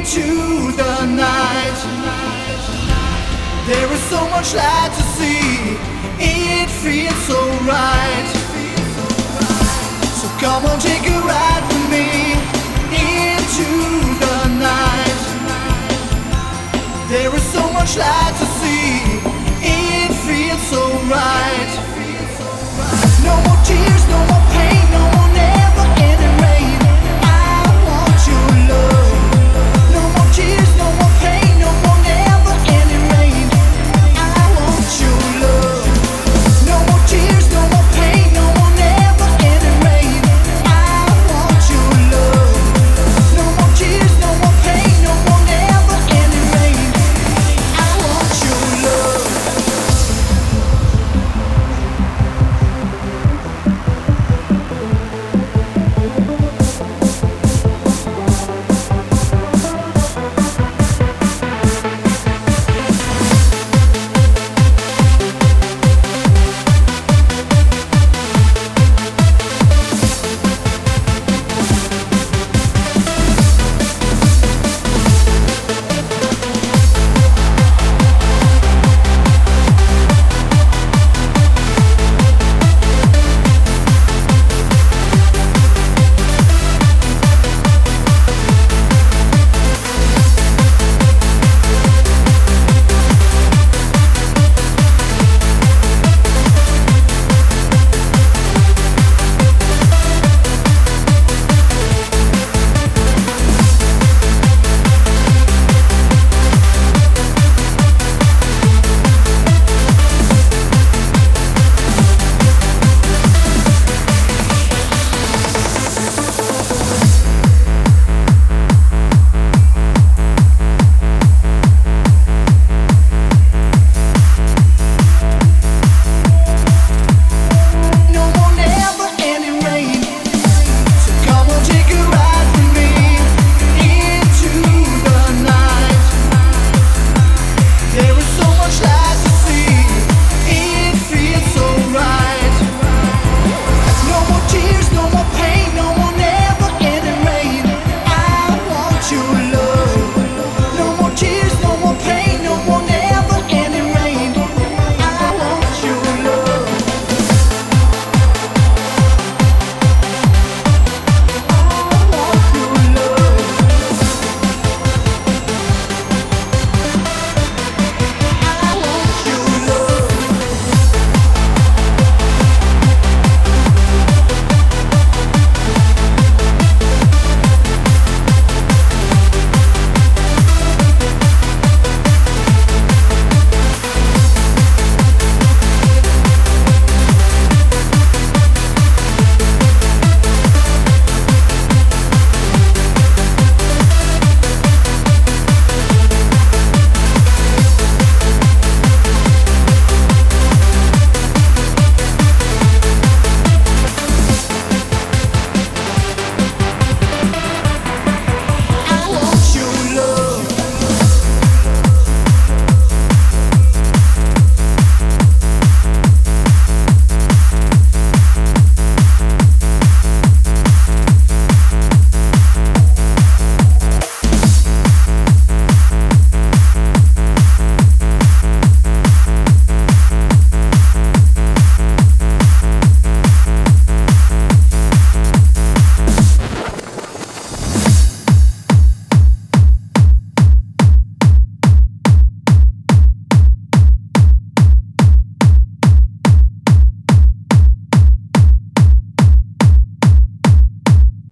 into the night. There is so much light to see, it feels so right. So come on, take a ride with me into the night. There is so much light to see, it feels so right.